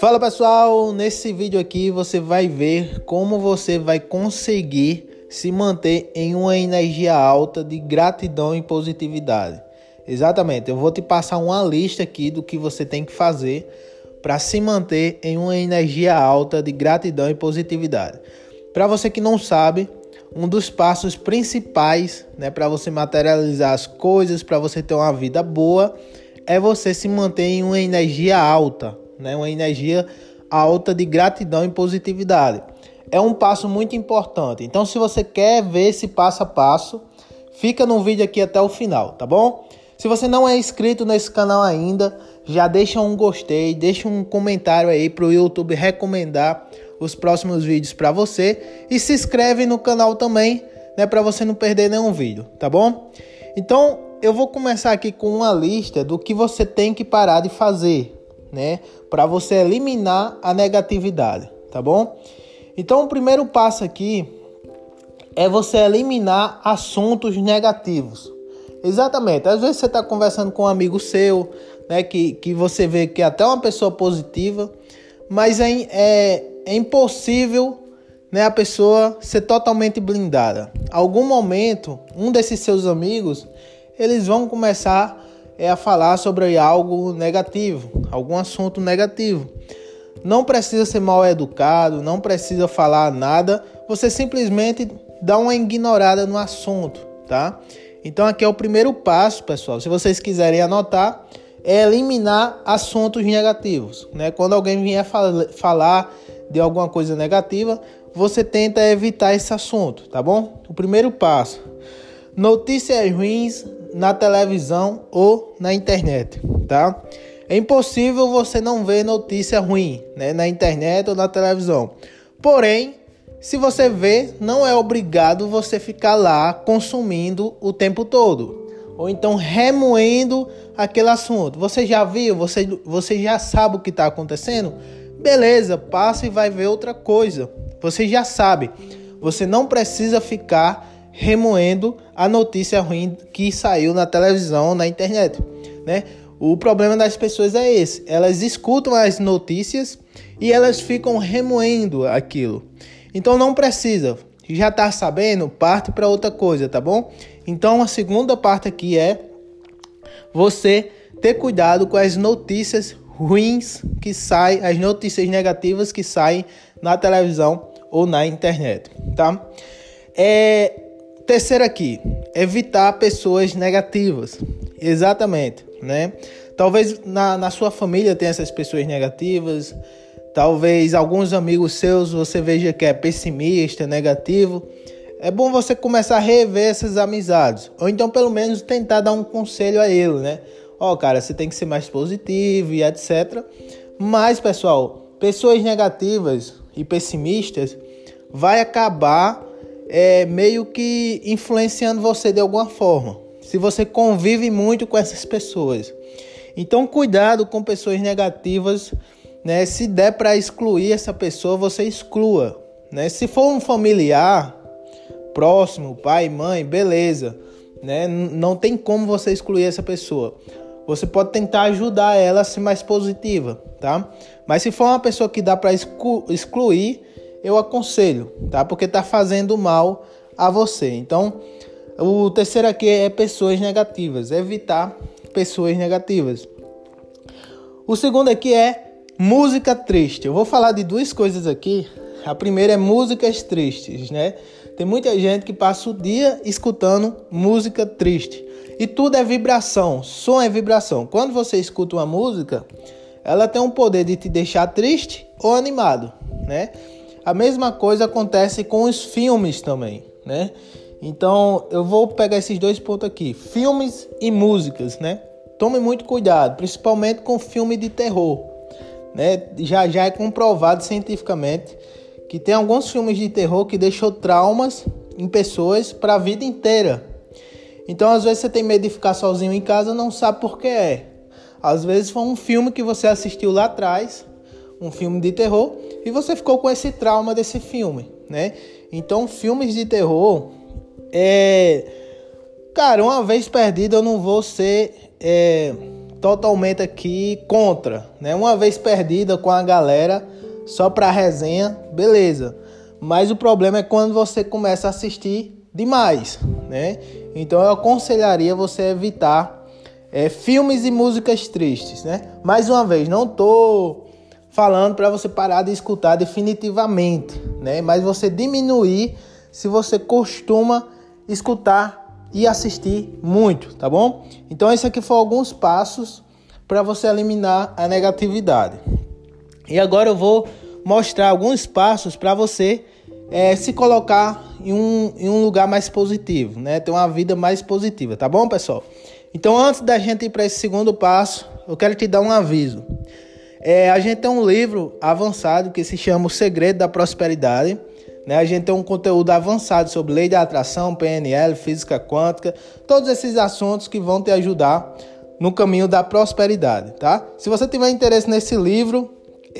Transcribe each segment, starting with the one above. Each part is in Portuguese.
Fala pessoal, nesse vídeo aqui você vai ver como você vai conseguir se manter em uma energia alta de gratidão e positividade. Exatamente, eu vou te passar uma lista aqui do que você tem que fazer para se manter em uma energia alta de gratidão e positividade. Para você que não sabe, um dos passos principais, né, para você materializar as coisas, para você ter uma vida boa, é você se manter em uma energia alta né? Uma energia alta de gratidão e positividade. É um passo muito importante. Então, se você quer ver esse passo a passo, fica no vídeo aqui até o final, tá bom? Se você não é inscrito nesse canal ainda, já deixa um gostei, deixa um comentário aí para o YouTube recomendar os próximos vídeos para você e se inscreve no canal também, né, para você não perder nenhum vídeo, tá bom? Então, eu vou começar aqui com uma lista do que você tem que parar de fazer, né? Para você eliminar a negatividade, tá bom? Então, o primeiro passo aqui é você eliminar assuntos negativos. Exatamente. Às vezes você está conversando com um amigo seu, né? Que, que você vê que é até uma pessoa positiva, mas é, é, é impossível né, a pessoa ser totalmente blindada. Algum momento, um desses seus amigos, eles vão começar é a falar sobre algo negativo, algum assunto negativo. Não precisa ser mal educado, não precisa falar nada, você simplesmente dá uma ignorada no assunto, tá? Então aqui é o primeiro passo, pessoal. Se vocês quiserem anotar, é eliminar assuntos negativos, né? Quando alguém vier falar de alguma coisa negativa, você tenta evitar esse assunto, tá bom? O primeiro passo. Notícias ruins na televisão ou na internet, tá? É impossível você não ver notícia ruim, né, na internet ou na televisão. Porém, se você vê, não é obrigado você ficar lá consumindo o tempo todo, ou então remoendo aquele assunto. Você já viu? Você, você já sabe o que está acontecendo? Beleza, passa e vai ver outra coisa. Você já sabe. Você não precisa ficar remoendo a notícia ruim que saiu na televisão, na internet, né? O problema das pessoas é esse, elas escutam as notícias e elas ficam remoendo aquilo. Então não precisa, já tá sabendo, parte para outra coisa, tá bom? Então a segunda parte aqui é você ter cuidado com as notícias ruins que saem, as notícias negativas que saem na televisão ou na internet, tá? É, Terceiro aqui, evitar pessoas negativas. Exatamente, né? Talvez na, na sua família tenha essas pessoas negativas, talvez alguns amigos seus você veja que é pessimista, negativo. É bom você começar a rever essas amizades, ou então pelo menos tentar dar um conselho a ele, né? Ó, oh, cara, você tem que ser mais positivo e etc. Mas, pessoal, pessoas negativas e pessimistas vai acabar é, meio que influenciando você de alguma forma. Se você convive muito com essas pessoas. Então, cuidado com pessoas negativas. Né? Se der para excluir essa pessoa, você exclua. Né? Se for um familiar próximo, pai, mãe, beleza. Né? Não tem como você excluir essa pessoa. Você pode tentar ajudar ela a ser mais positiva, tá? Mas se for uma pessoa que dá para excluir, eu aconselho, tá? Porque tá fazendo mal a você. Então, o terceiro aqui é pessoas negativas, evitar pessoas negativas. O segundo aqui é música triste. Eu vou falar de duas coisas aqui. A primeira é músicas tristes, né? Tem muita gente que passa o dia escutando música triste. E tudo é vibração, som é vibração. Quando você escuta uma música, ela tem um poder de te deixar triste ou animado, né? A mesma coisa acontece com os filmes também, né? Então eu vou pegar esses dois pontos aqui: filmes e músicas, né? Tome muito cuidado, principalmente com filme de terror, né? Já já é comprovado cientificamente que tem alguns filmes de terror que deixou traumas em pessoas para a vida inteira. Então às vezes você tem medo de ficar sozinho em casa, não sabe por que é. Às vezes foi um filme que você assistiu lá atrás um filme de terror e você ficou com esse trauma desse filme, né? Então, filmes de terror é cara, uma vez perdido eu não vou ser é, totalmente aqui contra, né? Uma vez perdida com a galera só pra resenha, beleza. Mas o problema é quando você começa a assistir demais, né? Então eu aconselharia você evitar é, filmes e músicas tristes, né? Mais uma vez, não tô falando para você parar de escutar definitivamente, né? Mas você diminuir se você costuma escutar e assistir muito, tá bom? Então esse aqui foi alguns passos para você eliminar a negatividade. E agora eu vou mostrar alguns passos para você é, se colocar em um, em um lugar mais positivo, né? Ter uma vida mais positiva, tá bom, pessoal? Então, antes da gente ir para esse segundo passo, eu quero te dar um aviso. É, a gente tem um livro avançado que se chama O Segredo da Prosperidade. Né? A gente tem um conteúdo avançado sobre lei da atração, PNL, física quântica, todos esses assuntos que vão te ajudar no caminho da prosperidade, tá? Se você tiver interesse nesse livro,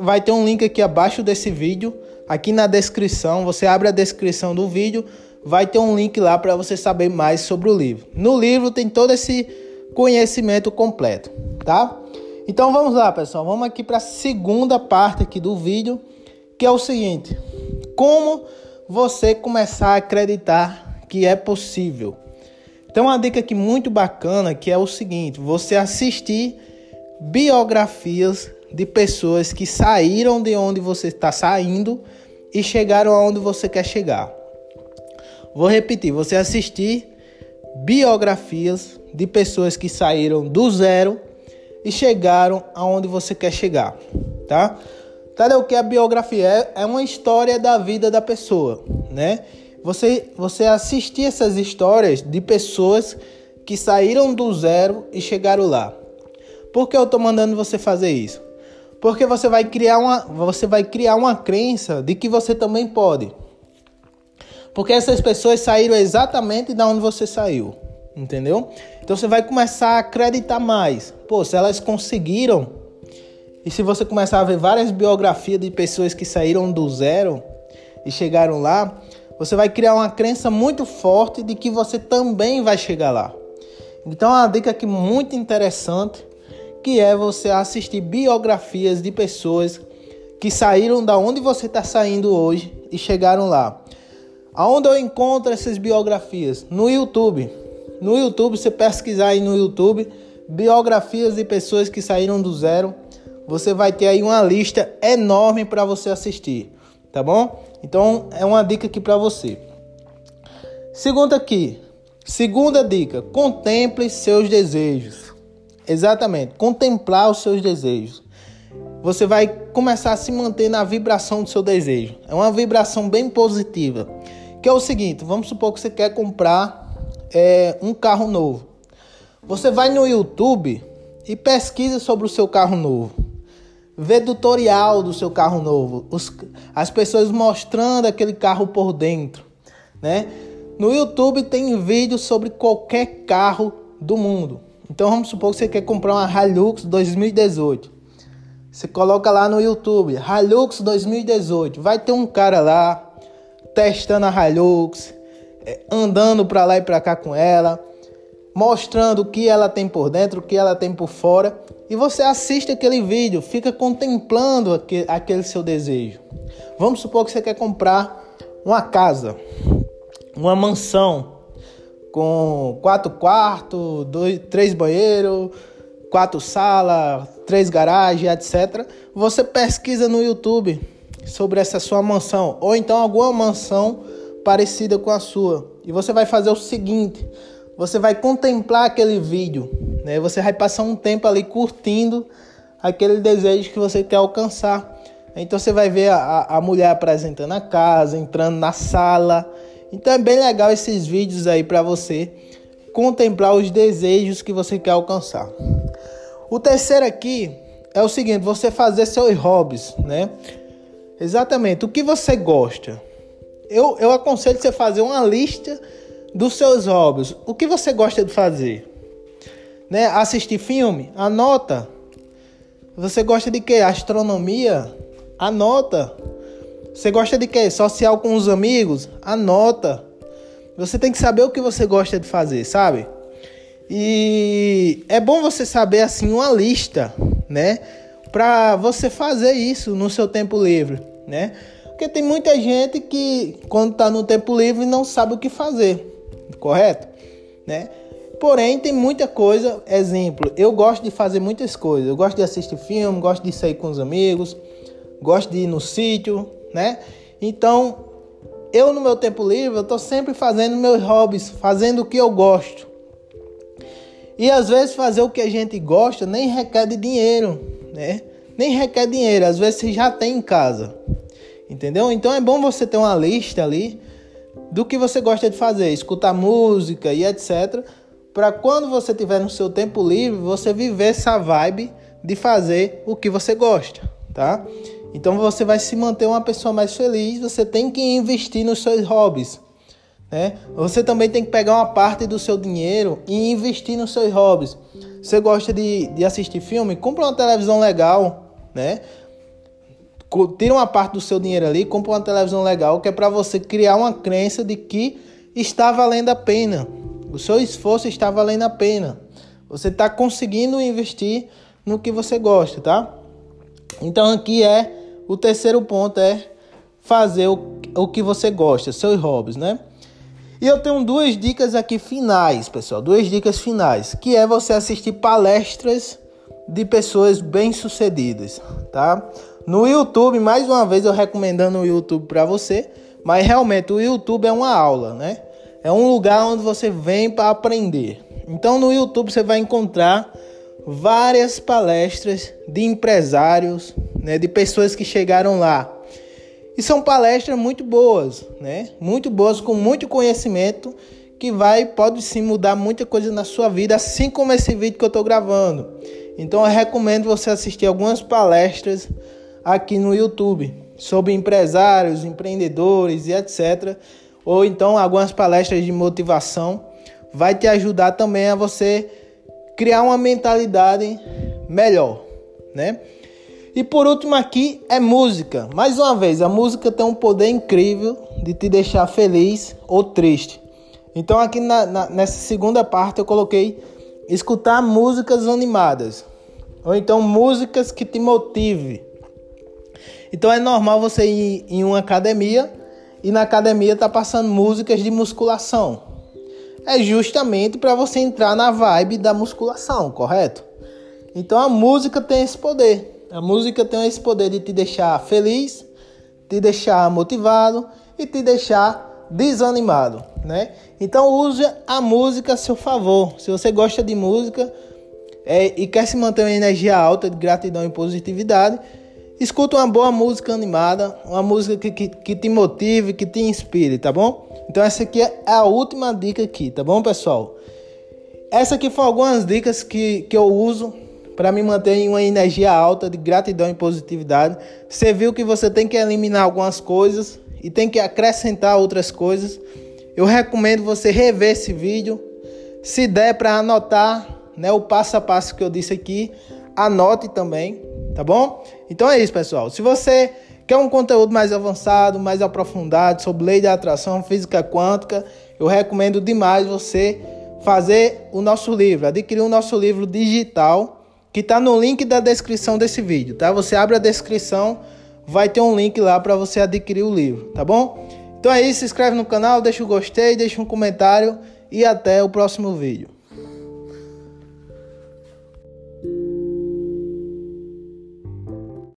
vai ter um link aqui abaixo desse vídeo, aqui na descrição. Você abre a descrição do vídeo, vai ter um link lá para você saber mais sobre o livro. No livro tem todo esse conhecimento completo, tá? Então vamos lá, pessoal. Vamos aqui para a segunda parte aqui do vídeo, que é o seguinte: como você começar a acreditar que é possível. Então uma dica aqui muito bacana que é o seguinte: você assistir biografias de pessoas que saíram de onde você está saindo e chegaram aonde você quer chegar. Vou repetir, você assistir biografias de pessoas que saíram do zero e chegaram aonde você quer chegar, tá? Tá o que a biografia é? É uma história da vida da pessoa, né? Você você assistir essas histórias de pessoas que saíram do zero e chegaram lá. Por que eu tô mandando você fazer isso? Porque você vai criar uma, você vai criar uma crença de que você também pode. Porque essas pessoas saíram exatamente da onde você saiu, entendeu? Então você vai começar a acreditar mais. Pô, se elas conseguiram, e se você começar a ver várias biografias de pessoas que saíram do zero e chegaram lá, você vai criar uma crença muito forte de que você também vai chegar lá. Então, é uma dica aqui muito interessante que é você assistir biografias de pessoas que saíram da onde você está saindo hoje e chegaram lá. Aonde eu encontro essas biografias? No YouTube. No YouTube, você pesquisar aí no YouTube biografias de pessoas que saíram do zero, você vai ter aí uma lista enorme para você assistir, tá bom? Então é uma dica aqui para você. Segunda aqui, segunda dica: contemple seus desejos. Exatamente, contemplar os seus desejos. Você vai começar a se manter na vibração do seu desejo. É uma vibração bem positiva. Que é o seguinte: vamos supor que você quer comprar é, um carro novo. Você vai no YouTube e pesquisa sobre o seu carro novo. Vê tutorial do seu carro novo. Os, as pessoas mostrando aquele carro por dentro. Né? No YouTube tem vídeos sobre qualquer carro do mundo. Então vamos supor que você quer comprar uma Hilux 2018. Você coloca lá no YouTube, Hilux 2018. Vai ter um cara lá testando a Hilux, é, andando para lá e para cá com ela, mostrando o que ela tem por dentro, o que ela tem por fora. E você assiste aquele vídeo, fica contemplando aquele, aquele seu desejo. Vamos supor que você quer comprar uma casa, uma mansão com quatro quartos, dois, três banheiros, quatro salas, três garagens, etc. Você pesquisa no YouTube sobre essa sua mansão ou então alguma mansão parecida com a sua. E você vai fazer o seguinte: você vai contemplar aquele vídeo, né? Você vai passar um tempo ali curtindo aquele desejo que você quer alcançar. Então você vai ver a, a mulher apresentando a casa, entrando na sala, então é bem legal esses vídeos aí para você contemplar os desejos que você quer alcançar. O terceiro aqui é o seguinte, você fazer seus hobbies, né? Exatamente, o que você gosta. Eu, eu aconselho você fazer uma lista dos seus hobbies. O que você gosta de fazer? Né? Assistir filme? Anota. Você gosta de quê? Astronomia? Anota. Você gosta de quê? Social com os amigos? Anota. Você tem que saber o que você gosta de fazer, sabe? E é bom você saber assim uma lista, né? Para você fazer isso no seu tempo livre, né? Porque tem muita gente que quando está no tempo livre não sabe o que fazer, correto? Né? Porém, tem muita coisa. Exemplo, eu gosto de fazer muitas coisas. Eu gosto de assistir filme, gosto de sair com os amigos, gosto de ir no sítio, né? Então, eu no meu tempo livre, eu tô sempre fazendo meus hobbies, fazendo o que eu gosto. E às vezes fazer o que a gente gosta nem requer dinheiro, né? Nem requer dinheiro, às vezes você já tem em casa. Entendeu? Então é bom você ter uma lista ali do que você gosta de fazer, escutar música e etc, para quando você tiver no seu tempo livre, você viver essa vibe de fazer o que você gosta, tá? Então você vai se manter uma pessoa mais feliz, você tem que investir nos seus hobbies. Né? Você também tem que pegar uma parte do seu dinheiro e investir nos seus hobbies. Você gosta de, de assistir filme? Compra uma televisão legal, né? Tira uma parte do seu dinheiro ali, compra uma televisão legal, que é para você criar uma crença de que está valendo a pena. O seu esforço está valendo a pena. Você está conseguindo investir no que você gosta, tá? Então aqui é o terceiro ponto é fazer o, o que você gosta, seus hobbies, né? E eu tenho duas dicas aqui finais, pessoal, duas dicas finais, que é você assistir palestras de pessoas bem-sucedidas, tá? No YouTube, mais uma vez eu recomendando o YouTube para você, mas realmente o YouTube é uma aula, né? É um lugar onde você vem para aprender. Então no YouTube você vai encontrar várias palestras de empresários, né, de pessoas que chegaram lá. E são palestras muito boas, né? Muito boas com muito conhecimento que vai pode sim mudar muita coisa na sua vida, assim como esse vídeo que eu estou gravando. Então eu recomendo você assistir algumas palestras aqui no YouTube sobre empresários, empreendedores e etc. Ou então algumas palestras de motivação vai te ajudar também a você criar uma mentalidade melhor, né? E por último aqui é música. Mais uma vez, a música tem um poder incrível de te deixar feliz ou triste. Então aqui na, na, nessa segunda parte eu coloquei escutar músicas animadas. Ou então músicas que te motive. Então é normal você ir em uma academia e na academia tá passando músicas de musculação. É justamente para você entrar na vibe da musculação, correto? Então a música tem esse poder. A música tem esse poder de te deixar feliz, te deixar motivado e te deixar desanimado, né? Então use a música a seu favor. Se você gosta de música é, e quer se manter uma energia alta de gratidão e positividade, escuta uma boa música animada, uma música que, que, que te motive, que te inspire, tá bom? Então essa aqui é a última dica aqui, tá bom, pessoal? Essa aqui foram algumas dicas que, que eu uso para me manter em uma energia alta de gratidão e positividade. Você viu que você tem que eliminar algumas coisas e tem que acrescentar outras coisas. Eu recomendo você rever esse vídeo. Se der para anotar, né, o passo a passo que eu disse aqui, anote também, tá bom? Então é isso, pessoal. Se você quer um conteúdo mais avançado, mais aprofundado sobre lei da atração, física quântica, eu recomendo demais você fazer o nosso livro, adquirir o nosso livro digital que está no link da descrição desse vídeo, tá? Você abre a descrição, vai ter um link lá para você adquirir o livro, tá bom? Então é isso, se inscreve no canal, deixa o gostei, deixa um comentário e até o próximo vídeo.